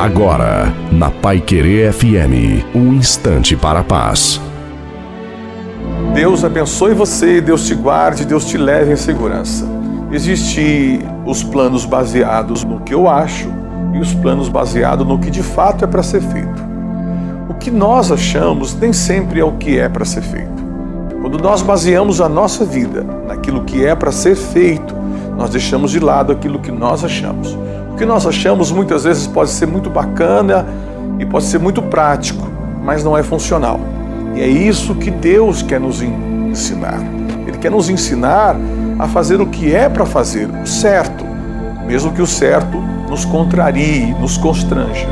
Agora, na Pai Querer FM, um instante para a paz. Deus abençoe você, Deus te guarde, Deus te leve em segurança. Existem os planos baseados no que eu acho e os planos baseados no que de fato é para ser feito. O que nós achamos nem sempre é o que é para ser feito. Quando nós baseamos a nossa vida naquilo que é para ser feito, nós deixamos de lado aquilo que nós achamos. Que nós achamos muitas vezes pode ser muito bacana e pode ser muito prático, mas não é funcional. E é isso que Deus quer nos ensinar. Ele quer nos ensinar a fazer o que é para fazer, o certo, mesmo que o certo nos contrarie, nos constranja.